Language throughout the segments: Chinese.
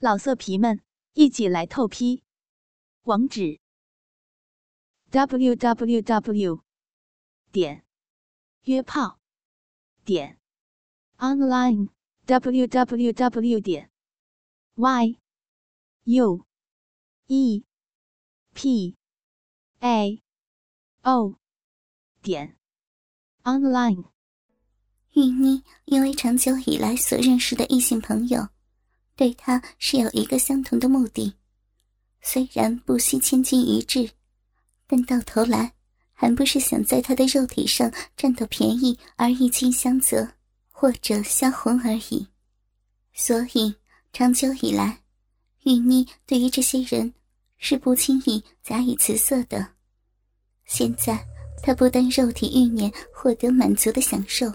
老色皮们，一起来透批！网址：w w w 点约炮点 online w w w 点 y u e p a o 点 online。玉妮因为长久以来所认识的异性朋友。对他是有一个相同的目的，虽然不惜千金一掷，但到头来还不是想在他的肉体上占到便宜而一亲相责，或者销魂而已。所以长久以来，玉妮对于这些人是不轻易假以辞色的。现在他不但肉体欲念获得满足的享受，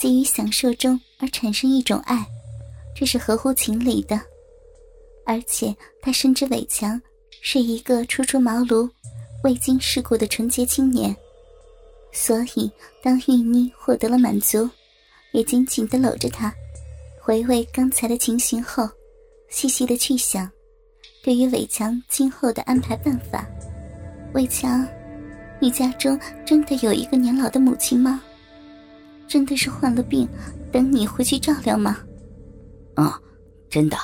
基于享受中而产生一种爱。这是合乎情理的，而且他深知伟强是一个初出茅庐、未经世故的纯洁青年，所以当玉妮获得了满足，也紧紧的搂着他，回味刚才的情形后，细细的去想，对于伟强今后的安排办法。伟强，你家中真的有一个年老的母亲吗？真的是患了病，等你回去照料吗？嗯，真的，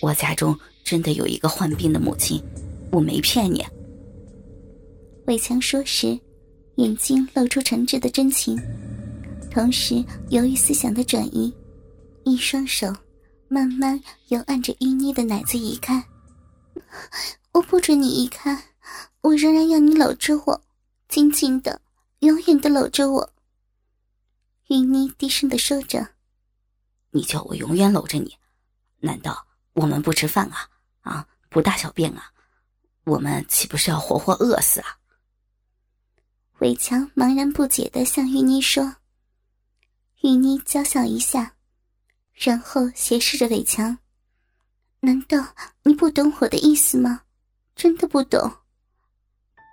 我家中真的有一个患病的母亲，我没骗你。伟强说时，眼睛露出诚挚的真情，同时由于思想的转移，一双手慢慢由按着玉妮的奶子移开。我不准你移开，我仍然要你搂着我，紧紧的，永远的搂着我。玉妮低声的说着。你叫我永远搂着你，难道我们不吃饭啊？啊，不大小便啊？我们岂不是要活活饿死啊？伟强茫然不解的向玉妮说。玉妮娇笑一下，然后斜视着伟强：“难道你不懂我的意思吗？真的不懂？”“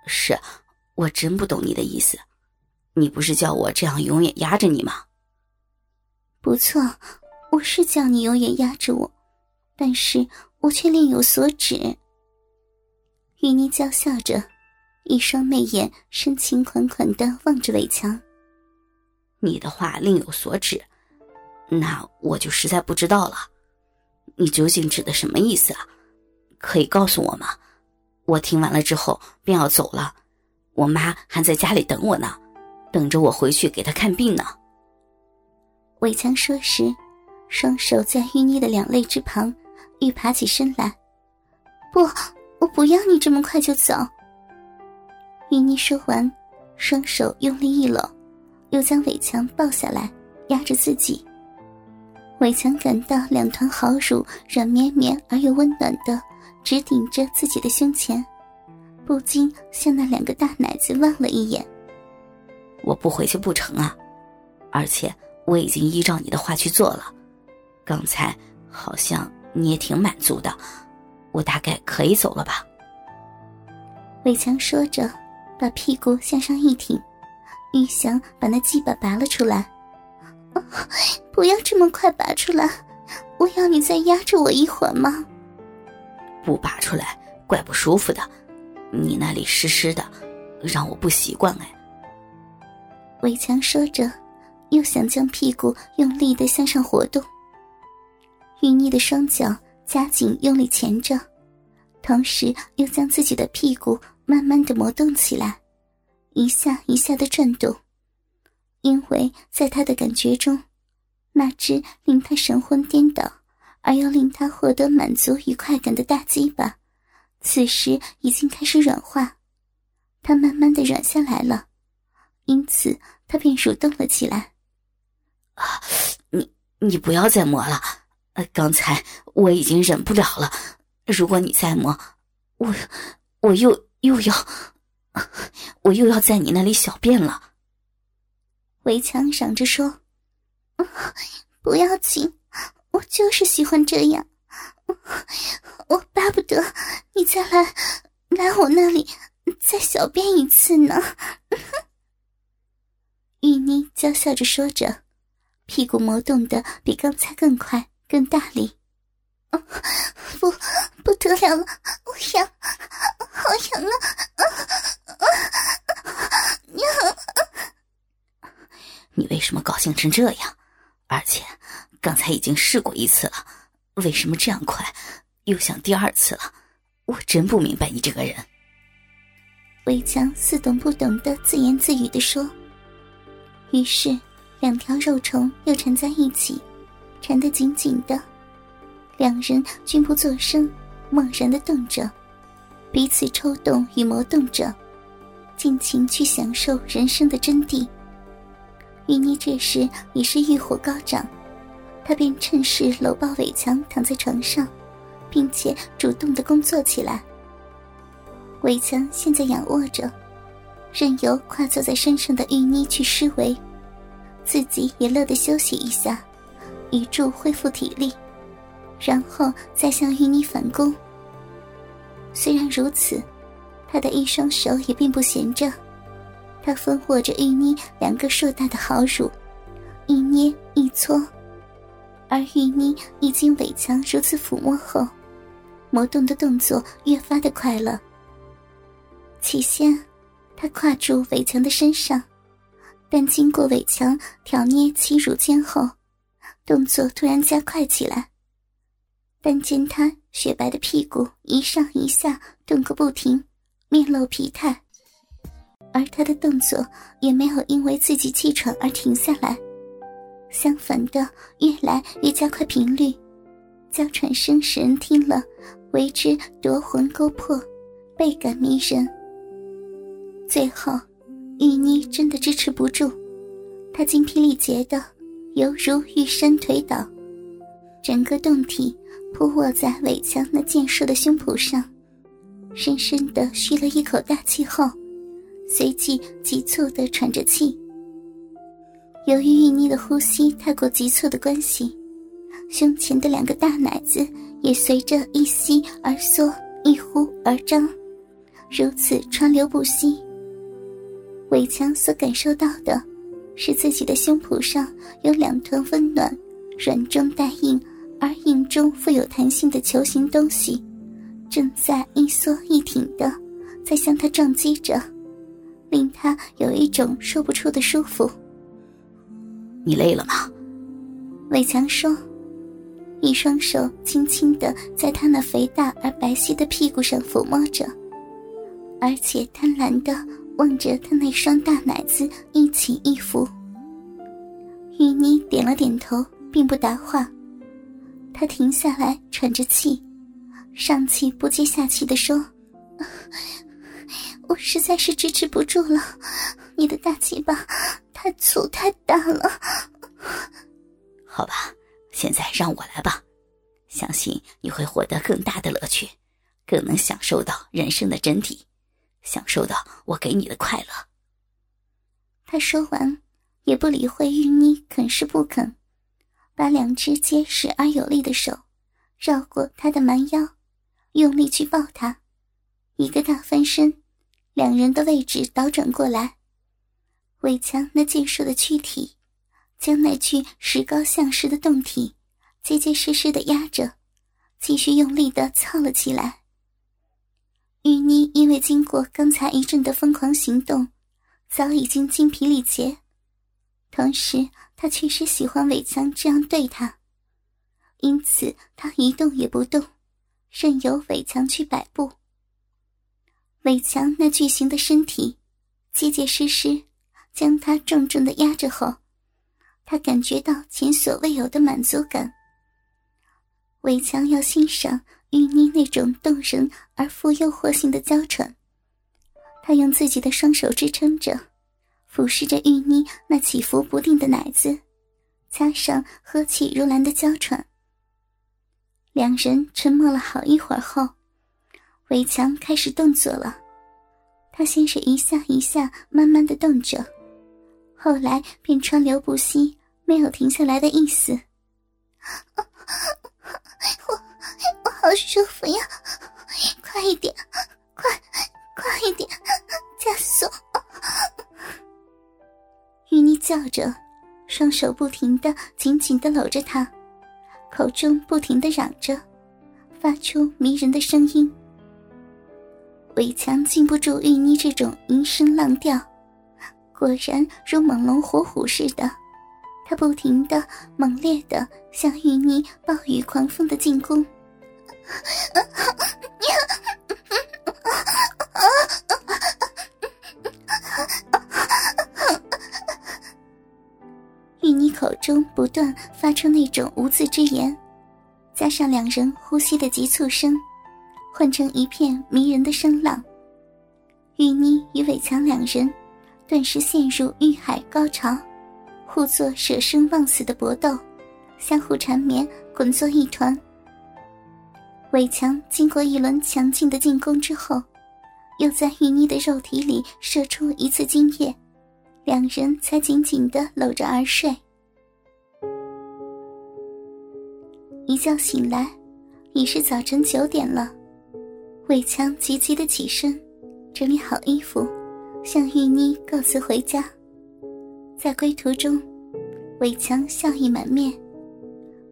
是，我真不懂你的意思。你不是叫我这样永远压着你吗？”“不错。”我是叫你永远压着我，但是我却另有所指。玉妮娇笑着，一双媚眼深情款款的望着伟强。你的话另有所指，那我就实在不知道了。你究竟指的什么意思啊？可以告诉我吗？我听完了之后便要走了，我妈还在家里等我呢，等着我回去给她看病呢。伟强说时。双手在玉妮的两肋之旁，欲爬起身来。不，我不要你这么快就走。玉妮说完，双手用力一搂，又将伟强抱下来，压着自己。伟强感到两团好乳软绵绵而又温暖的，直顶着自己的胸前，不禁向那两个大奶子望了一眼。我不回去不成啊！而且我已经依照你的话去做了。刚才好像你也挺满足的，我大概可以走了吧？伟强说着，把屁股向上一挺，玉祥把那鸡巴拔了出来。不要这么快拔出来，我要你再压着我一会儿吗？不拔出来怪不舒服的，你那里湿湿的，让我不习惯哎。伟强说着，又想将屁股用力的向上活动。玉妮的双脚加紧用力钳着，同时又将自己的屁股慢慢的挪动起来，一下一下的转动。因为在他的感觉中，那只令他神魂颠倒而又令他获得满足与快感的大鸡巴，此时已经开始软化，他慢慢的软下来了，因此他便蠕动了起来。啊，你你不要再磨了。刚才我已经忍不了了，如果你再摸，我我又又要，我又要在你那里小便了。围墙嚷着说：“不要紧，我就是喜欢这样，我巴不得你再来来我那里再小便一次呢。”玉妮娇笑着说着，屁股磨动的比刚才更快。更大力，痒了，我痒，好痒啊！你为什么高兴成这样？而且刚才已经试过一次了，为什么这样快又想第二次了？我真不明白你这个人。魏强似懂不懂的自言自语的说。于是，两条肉虫又缠在一起，缠得紧紧的。两人均不作声，茫然的动着，彼此抽动与磨动着，尽情去享受人生的真谛。玉妮这时已是欲火高涨，她便趁势搂抱伟强，躺在床上，并且主动的工作起来。伟强现在仰卧着，任由跨坐在身上的玉妮去施为，自己也乐得休息一下，以助恢复体力，然后再向玉妮反攻。虽然如此，他的一双手也并不闲着。他分握着玉妮两个硕大的好乳，一捏一搓，而玉妮一经伟强如此抚摸后，魔动的动作越发的快了。起先，他跨住伟强的身上，但经过伟强挑捏其乳尖后，动作突然加快起来。但见他雪白的屁股一上一下动个不停，面露疲态。而他的动作也没有因为自己气喘而停下来，相反的，越来越加快频率，娇喘声使人听了为之夺魂勾魄，倍感迷人。最后，玉妮真的支持不住，她精疲力竭的犹如玉山推倒，整个胴体扑卧在伟强那健硕的胸脯上，深深的吁了一口大气后。随即急促的喘着气。由于玉妮的呼吸太过急促的关系，胸前的两个大奶子也随着一吸而缩，一呼而张，如此川流不息。伟强所感受到的，是自己的胸脯上有两团温暖、软中带硬而硬中富有弹性的球形东西，正在一缩一挺的，在向他撞击着。令他有一种说不出的舒服。你累了吗？伟强说，一双手轻轻的在他那肥大而白皙的屁股上抚摸着，而且贪婪的望着他那双大奶子一起一伏。玉妮点了点头，并不答话。他停下来喘着气，上气不接下气的说。我实在是支持不住了，你的大鸡巴太粗太大了。好吧，现在让我来吧，相信你会获得更大的乐趣，更能享受到人生的真谛，享受到我给你的快乐。他说完，也不理会玉妮肯是不肯，把两只结实而有力的手绕过他的蛮腰，用力去抱他，一个大翻身。两人的位置倒转过来，伟强那健硕的躯体，将那具石膏像似的胴体结结实实的压着，继续用力的操了起来。玉妮因为经过刚才一阵的疯狂行动，早已经精疲力竭，同时她确实喜欢伟强这样对她，因此她一动也不动，任由伟强去摆布。伟强那巨型的身体，结结实实将他重重的压着后，他感觉到前所未有的满足感。伟强要欣赏玉妮那种动人而富诱惑性的娇喘，他用自己的双手支撑着，俯视着玉妮那起伏不定的奶子，加上呵气如兰的娇喘。两人沉默了好一会儿后。伟强开始动作了，他先是一下一下慢慢的动着，后来便川流不息，没有停下来的意思。我 好舒服呀，快一点，快快一点，加速！玉妮叫着，双手不停的紧紧的搂着他，口中不停的嚷着。发出迷人的声音。伟强禁不住玉妮这种吟声浪调，果然如猛龙活虎似的，他不停的、猛烈的向玉妮暴雨狂风的进攻。玉妮口中不断发出那种无字之言，加上两人呼吸的急促声，混成一片迷人的声浪。玉妮与伟强两人顿时陷入欲海高潮，互作舍生忘死的搏斗，相互缠绵，滚作一团。伟强经过一轮强劲的进攻之后，又在玉妮的肉体里射出一次精液。两人才紧紧的搂着而睡。一觉醒来，已是早晨九点了。伟强急急的起身，整理好衣服，向玉妮告辞回家。在归途中，伟强笑意满面，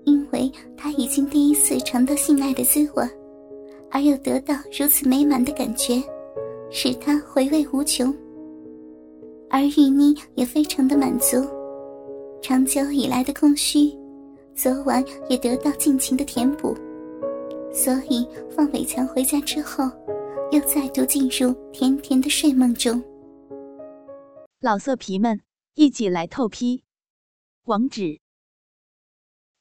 因为他已经第一次尝到性爱的滋味，而又得到如此美满的感觉，使他回味无穷。而玉妮也非常的满足，长久以来的空虚，昨晚也得到尽情的填补，所以放伟强回家之后，又再度进入甜甜的睡梦中。老色皮们，一起来透批，网址